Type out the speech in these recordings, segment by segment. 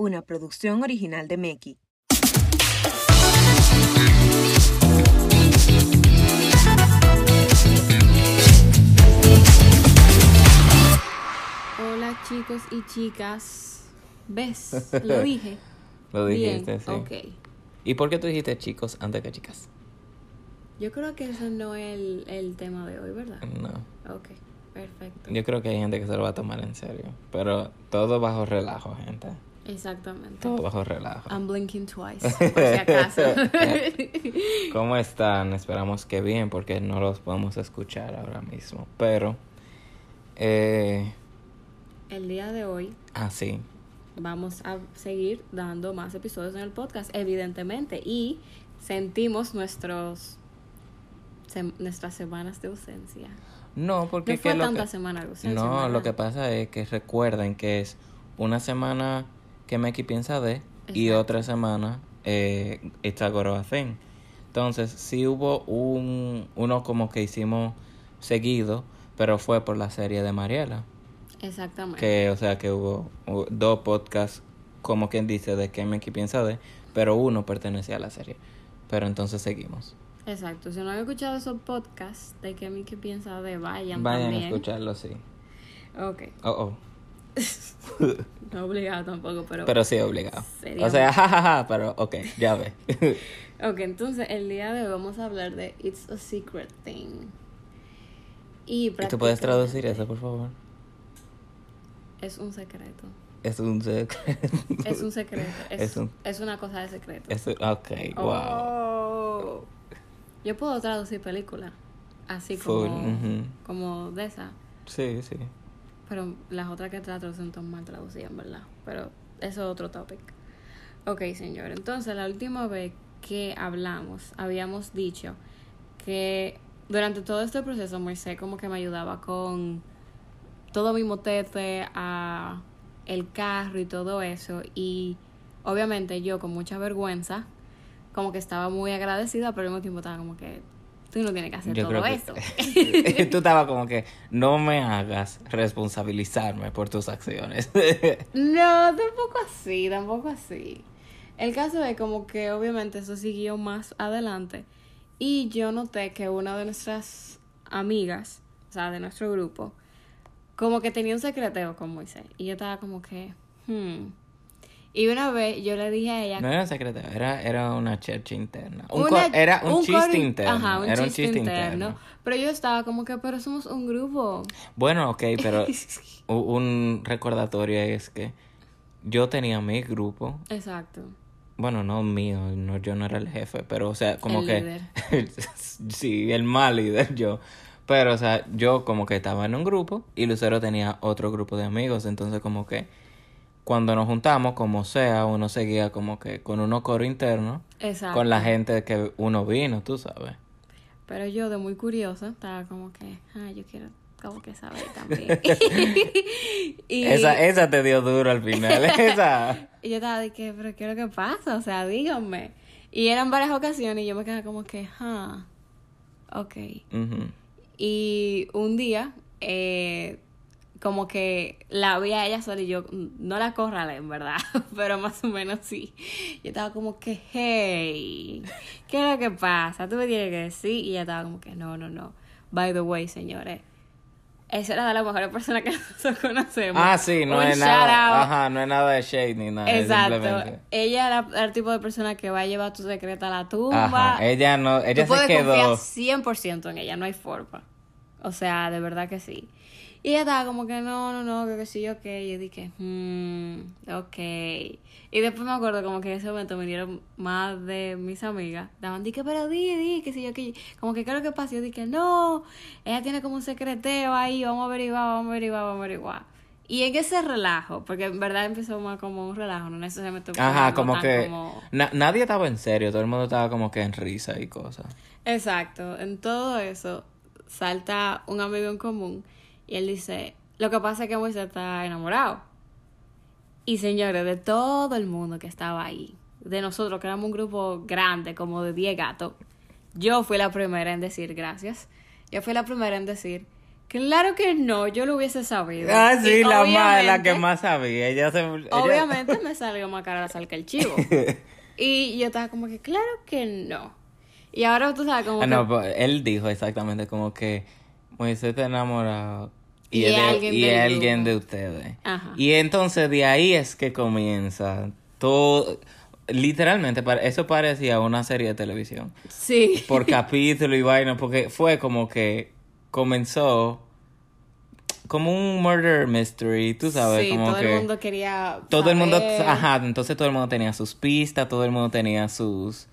una producción original de Meki. Hola chicos y chicas. ¿Ves? Lo dije. Lo Bien, dijiste, sí. ok. ¿Y por qué tú dijiste chicos antes que chicas? Yo creo que eso no es el, el tema de hoy, ¿verdad? No. Ok, perfecto. Yo creo que hay gente que se lo va a tomar en serio. Pero todo bajo relajo, gente. Exactamente. Todo bajo relajo. I'm blinking twice, por si acaso. ¿Cómo están? Esperamos que bien, porque no los podemos escuchar ahora mismo. Pero, eh, el día de hoy ah, sí. vamos a seguir dando más episodios en el podcast, evidentemente. Y sentimos nuestros sem- nuestras semanas de ausencia. No, porque No fue que tanta que- semana de ausencia. No, lo que pasa es que recuerden que es una semana que Meki piensa de y otra semana eh, a Goro. Entonces, sí hubo un uno como que hicimos seguido, pero fue por la serie de Mariela. Exactamente. Que, o sea, que hubo, hubo dos podcasts, como quien dice, de que Meki piensa de, pero uno pertenecía a la serie. Pero entonces seguimos. Exacto. Si no han escuchado esos podcasts de que Miki piensa de vayan, Vayan también. a escucharlo, sí. Ok. Oh, oh. No obligado tampoco, pero. Pero sí, obligado. Sería O sea, jajaja, pero ok, ya ve. Ok, entonces el día de hoy vamos a hablar de It's a Secret Thing. Y, ¿Y tú puedes traducir eso, por favor? Es un secreto. Es un secreto. Es un secreto. Es, Es un- es una cosa de secreto. Es un- ok, wow. Oh. Yo puedo traducir películas. Así Full, como, como de esa. Sí, sí. Pero las otras que trato son tan mal traducidas, verdad. Pero eso es otro topic. Ok, señor. Entonces, la última vez que hablamos, habíamos dicho que durante todo este proceso Moisés como que me ayudaba con todo mi motete a el carro y todo eso. Y obviamente yo con mucha vergüenza, como que estaba muy agradecida, pero al mismo tiempo estaba como que tú no tienes que hacer Yo todo creo esto. que tú estabas como que no me hagas responsabilizarme por tus acciones. No, tampoco así, tampoco así. El caso es como que obviamente eso siguió más adelante y yo noté que una de nuestras amigas, o sea, de nuestro grupo, como que tenía un secreteo con Moisés y yo estaba como que, hmm. Y una vez yo le dije a ella, no era secreto, era, era una chercha interna. Un una- era un, chiste coro- interno. Ajá, un era chiste, un chiste interno. interno. Pero yo estaba como que, pero somos un grupo. Bueno, ok, pero un recordatorio es que yo tenía mi grupo Exacto. Bueno, no mío, no, yo no era el jefe, pero o sea, como El que... líder. sí, el mal líder yo. Pero o sea, yo como que estaba en un grupo y Lucero tenía otro grupo de amigos, entonces como que cuando nos juntamos, como sea, uno seguía como que con uno coro interno, Exacto. con la gente que uno vino, tú sabes. Pero yo de muy curiosa estaba como que, ah, yo quiero como que saber también. y, Esa, esa te dio duro al final, esa. y yo estaba de que, pero ¿qué es lo que pasa? O sea, díganme. Y eran varias ocasiones y yo me quedaba como que, ah, ok. Ujú. Y un día, eh, como que la vi a ella sola y yo, mm, no la corralé en verdad, pero más o menos sí. Yo estaba como que, hey, ¿qué es lo que pasa? Tú me tienes que decir. Y ella estaba como que, no, no, no. By the way, señores, esa era de las mejores personas que nosotros conocemos. Ah, sí, no Un es nada. out. Ajá, no es nada de shade ni nada. Exacto. Ella era el tipo de persona que va a llevar tu secreto a la tumba. Ajá, ella no, ella Tú se puedes quedó. confiar 100% en ella, no hay forma. O sea, de verdad que sí. Y ella estaba como que no, no, no, que, que sí, ok. Y yo dije, hmm, ok. Y después me acuerdo como que en ese momento vinieron más de mis amigas. Daban, dije, pero di, di, que sí, yo, que Como que, ¿qué es lo que pasa? Y yo dije, no, ella tiene como un secreteo ahí, vamos a averiguar, vamos a averiguar, vamos a averiguar. Y en ese relajo, porque en verdad empezó más como un relajo, no necesariamente Ajá, como que como- na- nadie estaba en serio, todo el mundo estaba como que en risa y cosas. Exacto, en todo eso salta un amigo en común y él dice, lo que pasa es que Moisés está enamorado. Y señores, de todo el mundo que estaba ahí, de nosotros que éramos un grupo grande, como de 10 gatos, yo fui la primera en decir gracias. Yo fui la primera en decir Claro que no, yo lo hubiese sabido. Ah, sí, Y la más, la que más sabía. Ella se. ella- Obviamente me salió más cara la sal que el chivo. y yo estaba como que, claro que no. Y ahora tú sabes como Ah, que... no, pues, él dijo exactamente como que Moisés está enamorado y, Y es de, alguien y de ustedes. Ajá. Y entonces de ahí es que comienza todo. Literalmente, eso parecía una serie de televisión. Sí. Por capítulo y vaina, porque fue como que comenzó como un murder mystery, tú sabes, sí, como todo que el mundo quería todo el mundo, ajá, entonces todo el mundo tenía sus pistas, todo el mundo tenía sus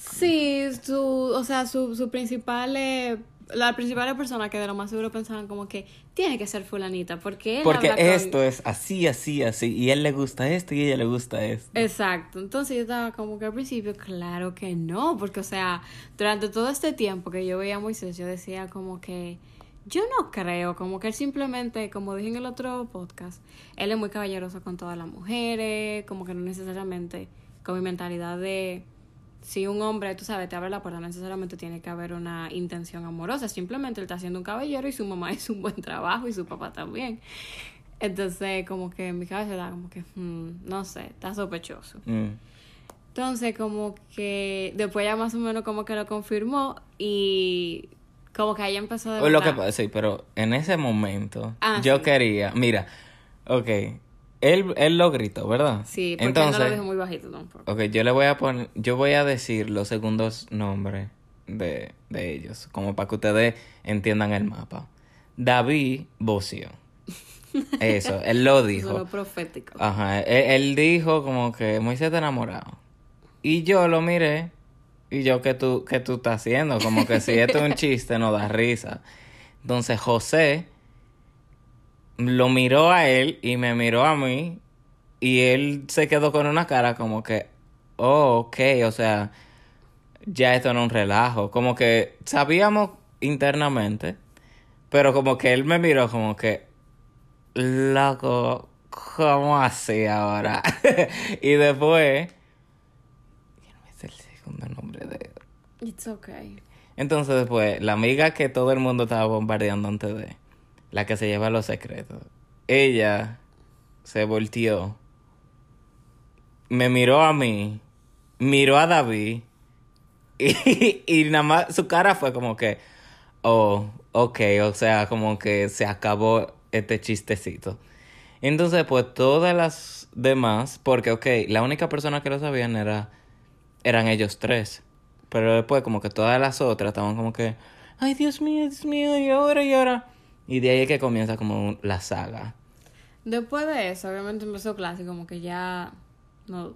Sí, su, o sea, su, su principal, eh, la principal persona que de lo más seguro pensaban como que tiene que ser fulanita, porque él Porque con- esto es así, así, así. Y él le gusta esto y ella le gusta esto. Exacto, entonces yo estaba como que al principio, claro que no, porque o sea, durante todo este tiempo que yo veía a Moisés, yo decía como que yo no creo, como que él simplemente, como dije en el otro podcast, él es muy caballeroso con todas las mujeres, como que no necesariamente con mi mentalidad de si un hombre, tú sabes, te abre la puerta, no necesariamente tiene que haber una intención amorosa, simplemente él está haciendo un caballero y su mamá hizo un buen trabajo y su papá también. Entonces, como que en mi cabeza era como que, hmm, no sé, está sospechoso. Mm. Entonces, como que después ya más o menos como que lo confirmó y como que ahí empezó de lo que sí, pero en ese momento Ah, yo sí. quería, mira, ok, él, él lo gritó, ¿verdad? Sí, porque él Entonces, no lo dijo muy bajito tampoco. ok, yo le voy a poner, yo voy a decir los segundos nombres de, de ellos, como para que ustedes entiendan el mapa. David Bocio. Eso, él lo dijo. Profético. Ajá, él, él dijo como que Moisés está enamorado. Y yo lo miré y yo, ¿qué tú, qué tú estás haciendo? Como que si esto es un chiste, no da risa. Entonces José lo miró a él y me miró a mí y él se quedó con una cara como que, oh, ok, o sea, ya esto no es un relajo. Como que sabíamos internamente, pero como que él me miró como que, loco, ¿cómo así ahora? y después, ¿quién es el segundo nombre de It's okay. entonces después, la amiga que todo el mundo estaba bombardeando antes de, la que se lleva los secretos, ella se volteó, me miró a mí, miró a David y, y nada más su cara fue como que, oh, ok, o sea, como que se acabó este chistecito. Entonces, pues todas las demás, porque, ok, la única persona que lo sabían era, eran ellos tres. Pero después como que todas las otras estaban como que, ay Dios mío, Dios mío, y ahora, y ahora. Y de ahí es que comienza como la saga. Después de eso, obviamente empezó clase, como que ya, no,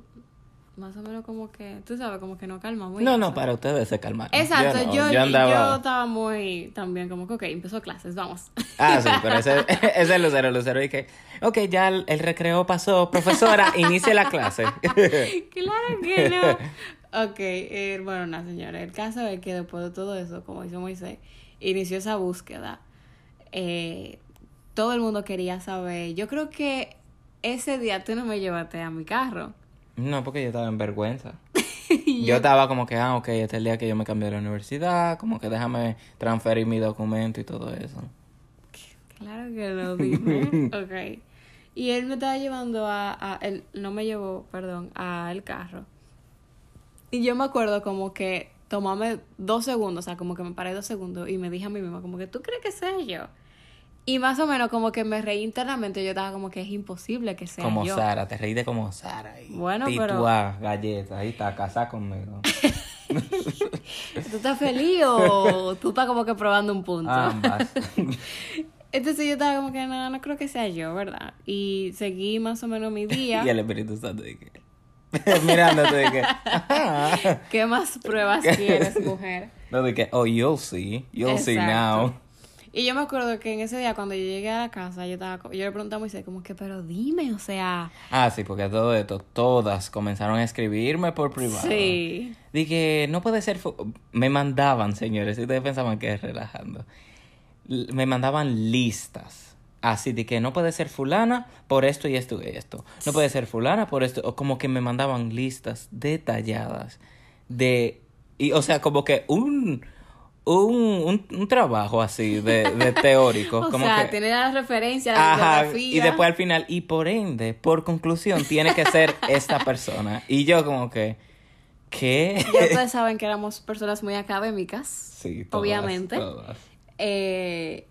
más o menos como que, tú sabes, como que no calma muy. No, no, para ustedes se calmaron. Exacto, no, yo, yo, andaba... estaba muy también como que, ok, empezó clases, vamos. Ah, sí, pero ese, ese es Lucero, Lucero y que, ok, ya el, el recreo pasó, profesora, inicie la clase. claro que no. Ok, eh, bueno, nada, señora. El caso es que después de todo eso, como hizo Moisés, inició esa búsqueda. Eh, todo el mundo quería saber. Yo creo que ese día tú no me llevaste a mi carro. no, porque yo estaba en vergüenza. Yo estaba como que, ah, ok, este es el día que yo me cambié de la universidad, como que déjame transferir mi documento y todo eso. Claro que lo dije. ok. Y él me estaba llevando a, a él no me llevó, perdón, a el carro. Y yo me acuerdo como que tomame dos segundos, o sea, como que me paré dos segundos y me dije a mí misma como que tú crees que sea yo. Y más o menos como que me reí internamente, yo estaba como que es imposible que sea Como yo. Sara, te reíste como Sara. y Bueno, pero- tituá, galleta, ahí está, casada conmigo. ¿Tú estás feliz o tú estás como que probando un punto? Ambas. Entonces yo estaba como que no, no creo que sea yo, ¿verdad? Y seguí más o menos mi día. y el Espíritu Santo dije, mirándote de que, ajá. ¿Qué más pruebas quieres, mujer? No, de que, oh, you'll see, you'll see now. Y yo me acuerdo que en ese día cuando yo llegué a la casa, yo estaba, yo le pregunté a Moisés como que, pero dime, o sea, Ah, sí, porque todo esto, todas comenzaron a escribirme por privado. sí. Dije, no puede ser. Me mandaban, señores, si ustedes pensaban que es relajando. Me mandaban listas. Así de que no puede ser fulana por esto y esto y esto. No puede ser fulana por esto. O como que me mandaban listas detalladas de. Y, o sea, como que un. Un, un, un trabajo así de, de teórico. O como sea, que, tiene la referencia, la bibliografía. y después al final, y por ende, por conclusión, tiene que ser esta persona. Y yo como que, ¿qué? Ya ustedes saben que éramos personas muy académicas. Sí, todas, obviamente. todas. Eh,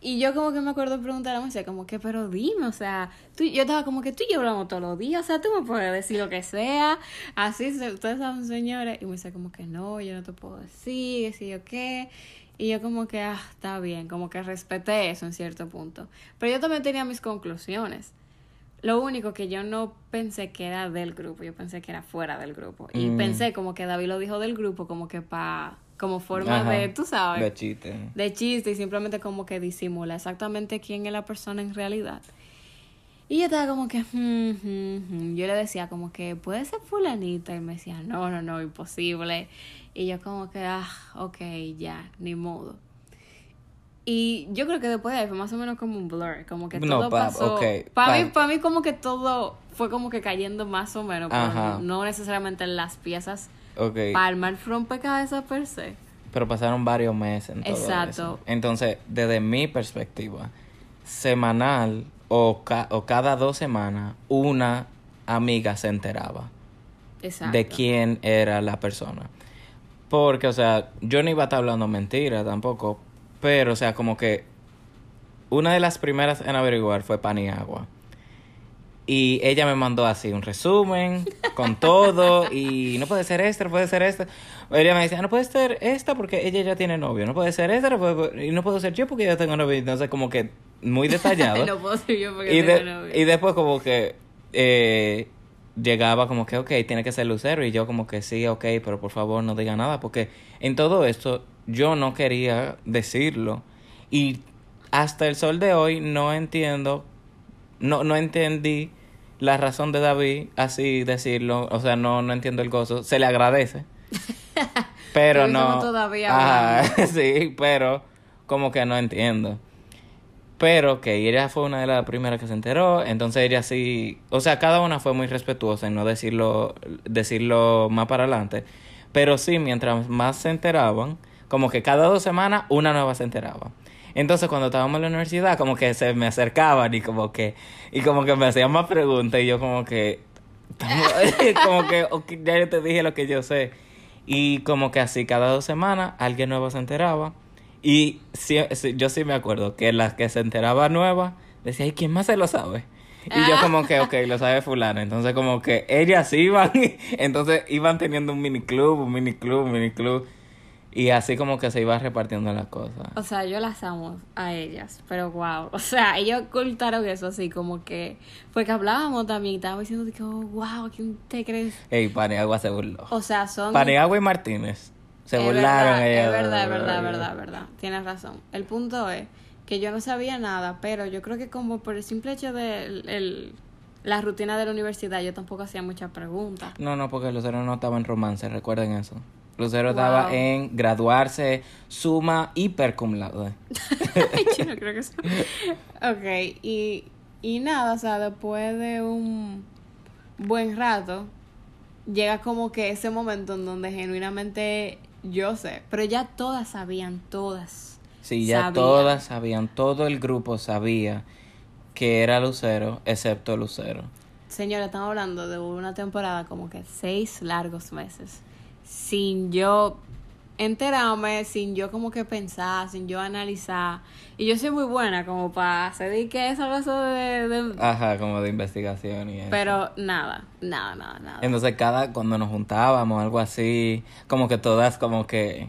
y yo como que me acuerdo preguntar a Moisés como que, pero dime, o sea, tú, yo estaba como que tú y yo hablamos todos los días, o sea, tú me puedes decir lo que sea, así, ustedes saben, señores, y Moisés como que no, yo no te puedo decir, que sí qué, y yo como que, ah, está bien, como que respeté eso en cierto punto, pero yo también tenía mis conclusiones. Lo único que yo no pensé que era del grupo, yo pensé que era fuera del grupo. Y Mm. pensé como que David lo dijo del grupo como que pa, como forma Ajá, de, tú sabes De chiste. de chiste y simplemente como que disimula exactamente quién es la persona en realidad. Y yo estaba como que, "Hmm, hmm, hmm". yo le decía como que puede ser fulanita y me decía, no, no, no, imposible. Y yo como que, ah, ok, ya, ni modo. Y yo creo que después de ahí fue más o menos como un blur, como que No, todo pa- pasó. ok, para pa- mí, para mí como que todo fue como que cayendo más o menos, pero no necesariamente las piezas Ok. para armar rompecabezas per se. Pero pasaron varios meses en todo Exacto. eso. Entonces, desde mi perspectiva, semanal o, ca- o cada dos semanas, una amiga se enteraba Exacto. de quién era la persona. Porque, o sea, yo no iba a estar hablando mentira tampoco, pero, o sea, como que una de las primeras en averiguar fue Paniagua. Y ella me mandó así un resumen con todo y no puede ser esta, no puede ser esta. Ella me decía, no puede ser esta porque ella ya tiene novio, no puede ser esta no puede- y no puedo ser yo porque yo tengo novio. Entonces como que muy detallado. no puedo ser yo porque y, tengo de- novio. y después como que eh, llegaba como que, ok, tiene que ser Lucero. Y yo como que sí, ok, pero por favor no diga nada. Porque en todo esto yo no quería decirlo. Y hasta el sol de hoy no entiendo, no, no entendí la razón de David así decirlo. O sea, no, no entiendo el gozo. Se le agradece. pero no. todavía Ajá, sí, pero como que no entiendo. Pero que ella fue una de las primeras que se enteró, entonces ella sí, o sea, cada una fue muy respetuosa en no decirlo, decirlo más para adelante, pero sí, mientras más se enteraban, como que cada dos semanas una nueva se enteraba. Entonces cuando estábamos en la universidad, como que se me acercaban y como que, y como que me hacían más preguntas y yo como que, como que, ok, ya te dije lo que yo sé. Y como que así cada dos semanas alguien nuevo se enteraba. Y sí, yo sí me acuerdo que la que se enteraba nueva decía, ¿y quién más se lo sabe? Y yo como que, ok, lo sabe fulana. Entonces como que ellas iban, entonces iban teniendo un mini club, un mini club, un mini club. Y así como que se iba repartiendo las cosas. O sea, yo las amo a ellas, pero wow. O sea, ellos ocultaron eso así como que... Porque hablábamos también, estábamos diciendo que, oh, wow, ¿quién te crees? Ey, Paniagua se burló. O sea, son... Paniagua y Martínez se Es burlaron verdad, ellas Es verdad, es verdad, es verdad, es verdad. Tienes razón. El punto es que yo no sabía nada, pero yo creo que como por el simple hecho de el- el- la rutina de la universidad, yo tampoco hacía muchas preguntas. No, no, porque Lucero no estaba en romance, recuerden eso. Lucero Wow. estaba en graduarse suma hiper cum laude. yo no creo que eso. Ok, y, y nada, o sea, después de un buen rato, llega como que ese momento en donde genuinamente yo sé, pero ya todas sabían, todas. Sí, ya Sabían. todas sabían, todo el grupo sabía que era Lucero, excepto Lucero. Señora, estamos hablando de una temporada como que seis largos meses. Sin yo enterarme, sin yo como que pensar, sin yo analizar. Y yo soy muy buena como para hacer que esa clase de... de- Ajá, como de investigación y eso. Pero nada, nada, nada, nada. Entonces cada, cuando nos juntábamos, algo así, como que todas como que...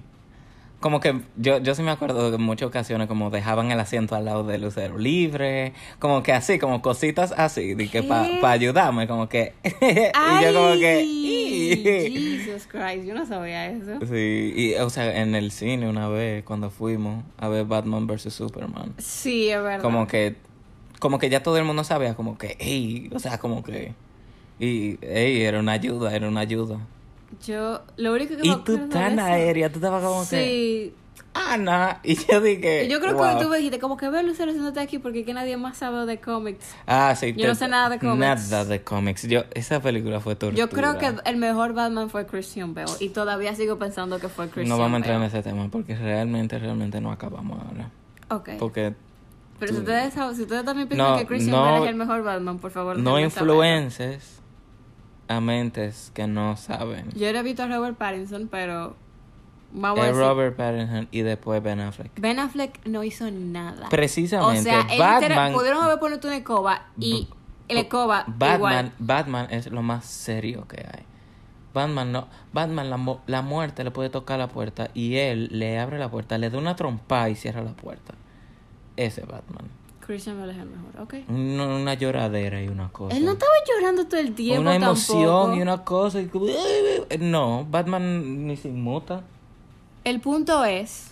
Como que yo, yo sí me acuerdo de muchas ocasiones como dejaban el asiento al lado de Lucero libre, como que así, como cositas así, de que para ¿Qué? ayudarme, como que... y yo como que... ¡Ay! Jesus Christ, yo no sabía eso. Sí, y o sea, en el cine una vez cuando fuimos a ver Batman vs Superman, Sí, es verdad. como que como que ya todo el mundo sabía como que, ey, o sea, como que y ey, era una ayuda, era una ayuda. Yo, lo único que me Y tú tan aérea, tú estabas como que Sí, Ana. Y yo dije. Yo creo wow. que tú me dijiste, como que ve Lucero haciéndote aquí porque que nadie más sabe de cómics. Ah, sí. Yo no sé nada de cómics. Nada de cómics. Yo, esa película fue tortura. Yo creo que el mejor Batman fue Christian Bale. Y todavía sigo pensando que fue Christian No vamos a entrar en Bale. ese tema porque realmente, realmente no acabamos ahora. Ok. Porque Pero si tú- ustedes, saben- si ustedes también piensan No, que Christian no- Bale es el mejor Batman, por favor, no influences a mentes que no saben. Yo era visto a Robert Pattinson, pero vamos a Es decir, Robert Pattinson y después Ben Affleck. Ben Affleck no hizo nada. Precisamente, o sea, Batman, pudieron haber puesto una escoba y la escoba Batman, igual. Batman es lo más serio que hay. Batman no, Batman la, la muerte le puede tocar la puerta y él le abre la puerta, le da una trompa y cierra la puerta. Ese Batman. Christian Bale es el mejor, ok. Una, una lloradera y una cosa. Él no estaba llorando todo el tiempo una emoción tampoco. y una cosa. y como- No, Batman ni se inmuta. El punto es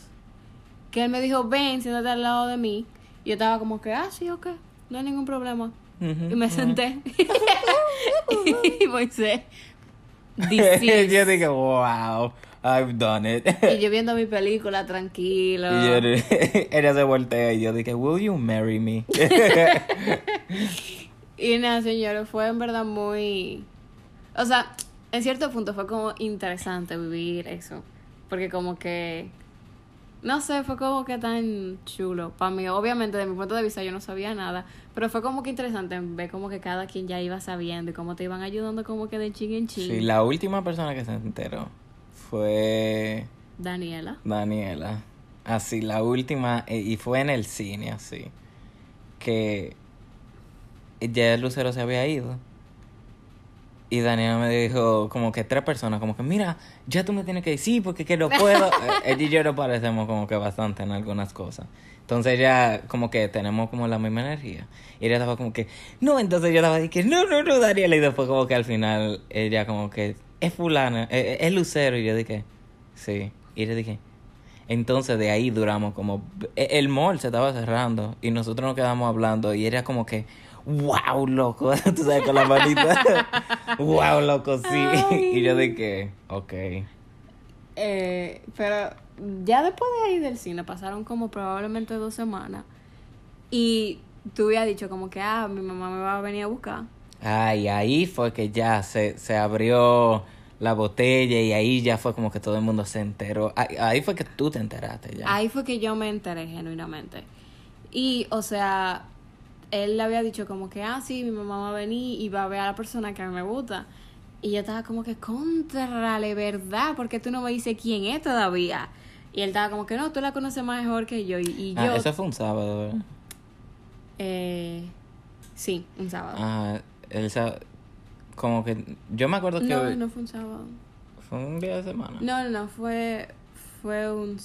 que él me dijo, ven, siéntate al lado de mí. Y yo estaba como que, ah, sí, ok, no hay ningún problema. Ujú, Y me ujú. senté. y Moisés, is- yo dije, wow, I've done it. Y yo viendo mi película tranquilo. Y yo, ella se voltea y yo dije, will you marry me? Y nada, señores, fue en verdad muy... O sea, en cierto punto fue como interesante vivir eso. Porque como que... No sé, fue como que tan chulo para mí. Obviamente, de mi punto de vista, yo no sabía nada. Pero fue como que interesante ver como que cada quien ya iba sabiendo y cómo te iban ayudando como que de ching en ching. Sí, la última persona que se enteró fue Daniela. Daniela. Así, la última, eh, y fue en el cine, así. Que ya Lucero se había ido. Y Daniela me dijo, como que tres personas, como que, mira, ya tú me tienes que decir porque que no puedo. Eh, Ella y yo nos parecemos como que bastante en algunas cosas. Entonces ya como que tenemos como la misma energía. Y ella estaba como que, no, entonces yo estaba diciendo, no, no, no, Daniela. Y después como que al final ella como que, es fulana, eh, es Lucero. Y yo dije, sí. Y yo dije, entonces de ahí duramos como... e- El mall se estaba cerrando y nosotros nos quedamos hablando y era como que... ¡Wow, loco! Tú sabes, con la manita. ¡Wow, loco! Sí. Ay. Y yo dije, ok. Eh, pero ya después de ahí del cine pasaron como probablemente dos semanas. Y tú habías dicho como que, ah, mi mamá me va a venir a buscar. Ay, ahí fue que ya se, se abrió la botella y ahí ya fue como que todo el mundo se enteró. Ahí, ahí fue que tú te enteraste ya. Ahí fue que yo me enteré genuinamente. Y, o sea, él le había dicho como que, ah, sí, mi mamá va a venir y va a ver a la persona que a mí me gusta. Y yo estaba como que, contrale, ¿verdad? Porque tú no me dices quién es todavía. Y él estaba como que, no, tú la conoces mejor que yo. Y, y yo, Ah, eso fue un sábado, ¿verdad? eh, sí, un sábado. Ah, el sá- Como que... Yo me acuerdo que no, no fue un sábado. fue un día de semana. No, no, no, fue, fue un...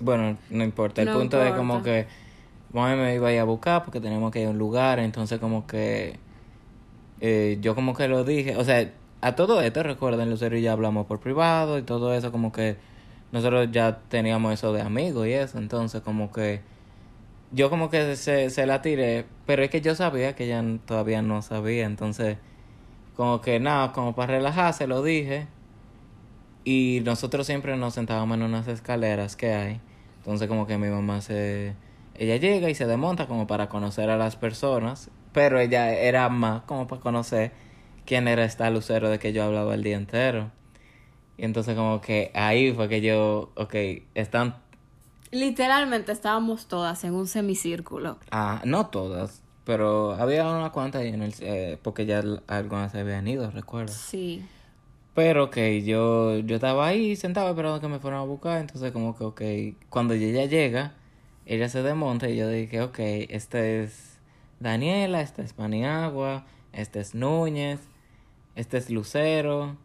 Bueno, no importa. El No punto es como importa. que mami me iba a ir a buscar porque tenemos que ir a un lugar. Entonces, como que eh, yo, como que lo dije. O sea, a todo esto, recuerden, Lucero y ya hablamos por privado y todo eso. Como que nosotros ya teníamos eso de amigos y eso. Entonces, como que yo, como que se, se la tiré. Pero es que yo sabía que ella todavía no sabía. Entonces, como que nada, como para relajarse, lo dije. Y nosotros siempre nos sentábamos en unas escaleras que hay. Entonces como que mi mamá se... Ella llega y se desmonta como para conocer a las personas. Pero ella era más como para conocer quién era esta lucero de que yo hablaba el día entero. Y entonces como que ahí fue que yo... Ok, están... Literalmente estábamos todas en un semicírculo. Ah, no todas. Pero había unas cuantas ahí en el... eh, porque ya algunas se habían ido, recuerdo. Sí. Pero que yo, yo estaba ahí sentado esperando que me fueran a buscar. Entonces, como que, ok, cuando ella llega, ella se desmonta y yo dije, ok, esta es Daniela, esta es Paniagua, este es Núñez, este es Lucero,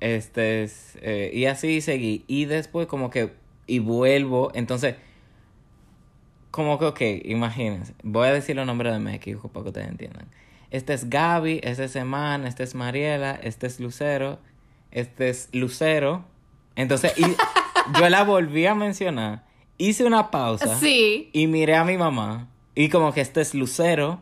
este es. eh, y así seguí. Y después, como que. Y vuelvo. Entonces, como que, ok, imagínense. Voy a decir los nombres de México para que ustedes entiendan. Este es Gaby, este es Eman, este es Mariela, este es Lucero, este es Lucero. Entonces, y yo la volví a mencionar. Hice una pausa. Sí. Y miré a mi mamá. Y como que este es Lucero.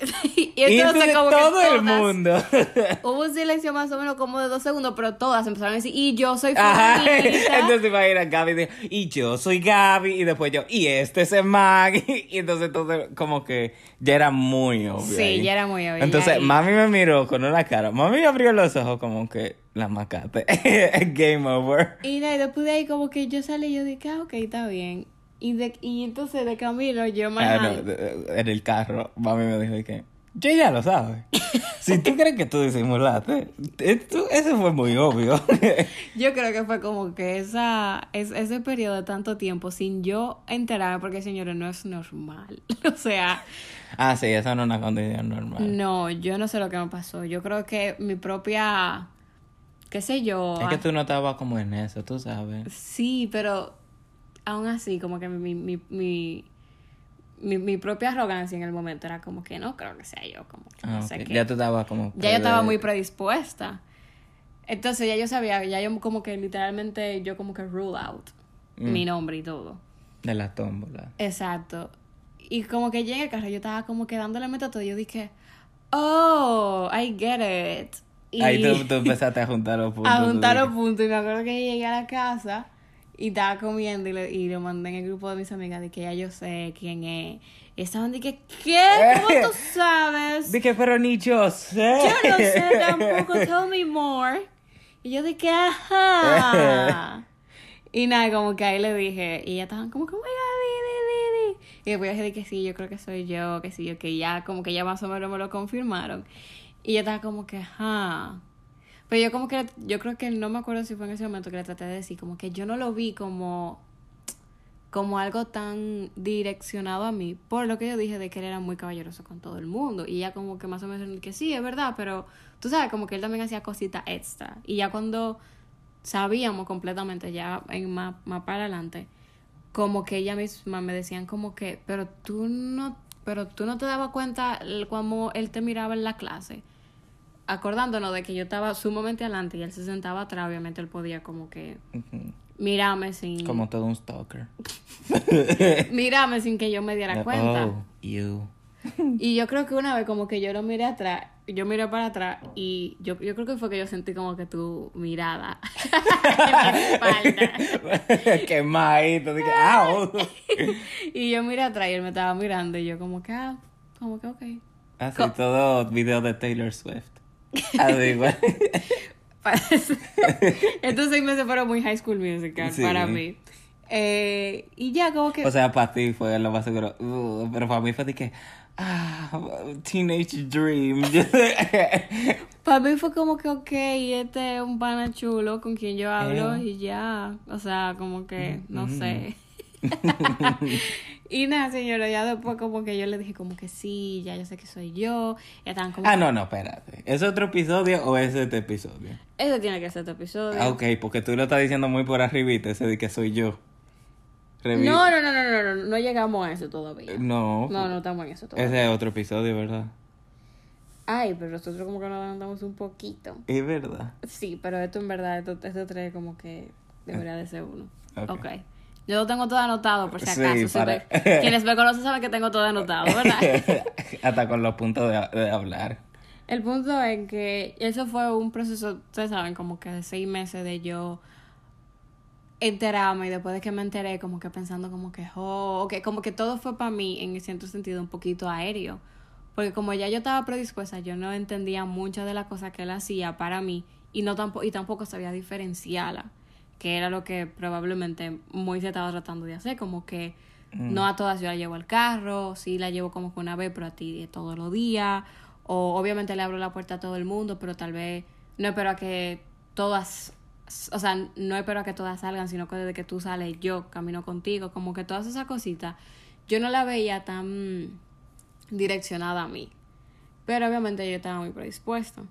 y entonces entonces como que todo el todas- mundo. Hubo un silencio más o menos como de dos segundos, pero todas empezaron a decir, y yo soy Ajá. Entonces va a ir a Gaby y yo soy Gaby. Y después yo, y este es el Mag. Y entonces todo como que ya era muy obvio. Sí, ahí. ya era muy obvio, Entonces mami me miró con una cara. Mami abrió los ojos como que la macate. Game over. Y, nada, y después de ahí como que yo salí y yo dije, ah, ok, está bien. Y, de, y entonces de camino yo Ah, manejando. de- en el carro, mami me dijo que yo ya lo sabes. si tú crees que tú disimulaste, esto- eso fue muy obvio. Yo creo que fue como que esa, es, ese periodo de tanto tiempo sin yo enterarme, porque señores, no es normal. o sea, ah, sí, esa no es una condición normal. no, yo no sé lo que me pasó. Yo creo que mi propia, qué sé yo. Es que ah, tú no estabas como en eso, tú sabes. Sí, pero aún así, como que mi, mi, mi, mi, mi propia arrogancia en el momento era como que no creo que sea yo, como que no Ah, sé qué. Ya tú estabas como... ya yo estaba muy predispuesta. Entonces ya yo sabía, ya yo como que literalmente, yo como que rule out Mm. mi nombre y todo. De la tómbola. Exacto. Y como que llegué al carro, yo estaba como que dándole meta todo. Yo dije, oh, I get it. Y Ahí tú, tú empezaste a juntar los puntos. a juntar los puntos. Y me acuerdo que llegué a la casa y estaba comiendo y, le, y lo mandé en el grupo de mis amigas de que ya yo sé quién es. Y estaban de que, ¿qué? ¿Cómo tú sabes? Dije, pero ni yo sé. Yo no sé tampoco, tell me more. Y yo de que, ajá. Y nada, como que ahí le dije, y ya estaban como que, oh di". Y después dije que sí, yo creo que soy yo, que sí, yo, que ya, como que ya más o menos me lo confirmaron. Y yo estaba como que, ajá. Pero yo como que, yo creo que no me acuerdo si fue en ese momento que le traté de decir, como que yo no lo vi como, como algo tan direccionado a mí, por lo que yo dije de que él era muy caballeroso con todo el mundo. Y ya como que más o menos que sí, es verdad, pero tú sabes, como que él también hacía cositas extra. Y ya cuando sabíamos completamente, ya en más, más para adelante, como que ella misma me decían como que, pero tú no, pero tú no te dabas cuenta como él te miraba en la clase. Acordándonos de que yo estaba sumamente adelante y él se sentaba atrás, obviamente él podía como que Ujú. mirarme sin Como todo un stalker. mirarme sin que yo me diera cuenta. Oh, you. Y yo creo que una vez como que yo lo miré atrás, yo miré para atrás y yo, yo creo que fue que yo sentí como que tu mirada en mi espalda. Quemadito. Dije, ¡au! Y yo miré atrás y él me estaba mirando y yo como que, ah, como que ok. Así Co- todo video de Taylor Swift. Estos seis meses fueron muy High School Musical Sí. para mí. Eh, y ya como que... O sea, para ti fue lo más seguro. Uh, pero para mí fue de que. Ah, Teenage Dream. Para mí fue como que, ok, este es un pana chulo con quien yo hablo Eh. y ya. O sea, como que, no sé. y nada, señora, ya después como que yo le dije como que sí, ya yo sé que soy yo. Ya estaban como... ah, no, no, espérate. ¿Es otro episodio o es este episodio? Eso tiene que ser este episodio. Ah, ok, porque tú lo estás diciendo muy por arribita, ese de que soy yo. Revi- No, no, no, no, no, no, no llegamos a eso todavía. No. No, no estamos en eso todavía. Ese es otro episodio, ¿verdad? Ay, pero nosotros como que nos adelantamos un poquito. Es verdad. Sí, pero esto en verdad, esto, estos tres como que debería de ser uno. Ok. ok. Yo lo tengo todo anotado por si Sí, acaso. Si para- me- quienes me conocen saben que tengo todo anotado, ¿verdad? Hasta con los puntos de, de hablar. El punto es que eso fue un proceso, ustedes saben, como que de seis meses de yo enterarme y después de que me enteré, como que pensando como que, oh, ok, como que todo fue para mí en cierto sentido un poquito aéreo. Porque como ya yo estaba predispuesta, yo no entendía muchas de las cosas que él hacía para mí y, no tampoco, y tampoco sabía diferenciarla, que era lo que probablemente Moisés estaba tratando de hacer, como que no a todas yo la llevo al carro, sí la llevo como que una vez, pero a ti todos los días, o obviamente le abro la puerta a todo el mundo, pero tal vez no espero a que todas, o sea, no espero a que todas salgan, sino que desde que tú sales yo camino contigo, como que todas esas cositas, yo no la veía tan direccionada a mí. Pero obviamente yo estaba muy predispuesto.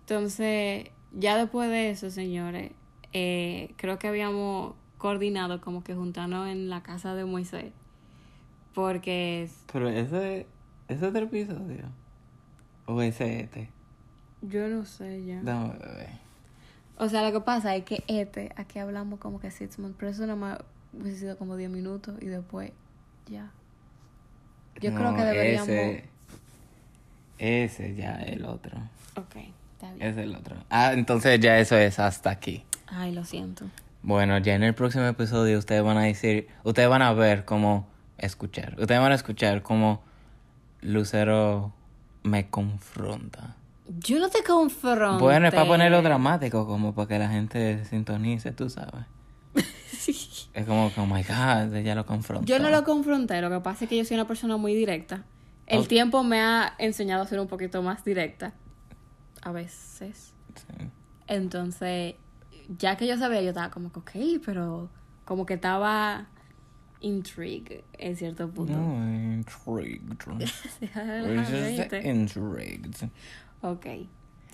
Entonces, ya después de eso, señores, eh, creo que habíamos coordinado como que juntarnos en la casa de Moisés. Porque Pero ese es otro episodio. O ese este. yo no sé ya. Dame bebé. O sea, lo que pasa es que este, aquí hablamos como que six months, pero eso nada más hubiese sido como 10 minutos y después ya. Yo creo que deberíamos... ese- Ese ya es el otro. Ok, está bien. Es el otro. Ah, entonces ya eso es hasta aquí. Ay, lo siento. Bueno, ya en el próximo episodio ustedes van a decir, ustedes van a ver cómo escuchar. Ustedes van a escuchar cómo Lucero me confronta. Yo no te confronto. Bueno, es para ponerlo dramático, como para que la gente sintonice, tú sabes. Es como que, oh my god, ella lo confrontó. Yo no lo confronté, lo que pasa es que yo soy una persona muy directa. El tiempo me ha enseñado a ser un poquito más directa. A veces. Sí. Entonces, ya que yo sabía, yo estaba como que, ok, pero como que estaba intrigued en cierto punto. No, intrigued. Intrigued. ok,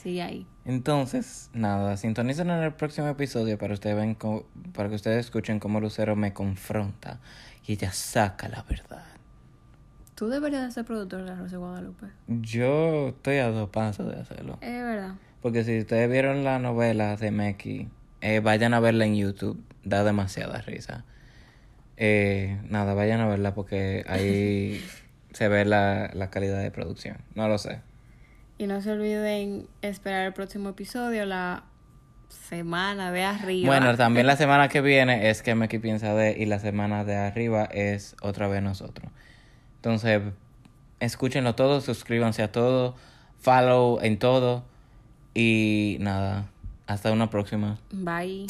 sigue ahí. Entonces, nada, sintonicen en el próximo episodio para, ustedes ven para que ustedes escuchen cómo Lucero me confronta y ella saca la verdad. Tú deberías de ser productor de La Rosa de Guadalupe. Yo estoy a dos pasos de hacerlo. Es verdad. Porque si ustedes vieron la novela de Meki, eh, vayan a verla en YouTube. Da demasiada risa. Eh, nada, vayan a verla porque ahí se ve la, la calidad de producción. No lo sé. Y no se olviden esperar el próximo episodio, la semana de arriba. Bueno, también la semana que viene es que Meki piensa de y la semana de arriba es otra vez nosotros. Entonces, escúchenlo todo, suscríbanse a todo, follow en todo y nada, hasta una próxima. Bye.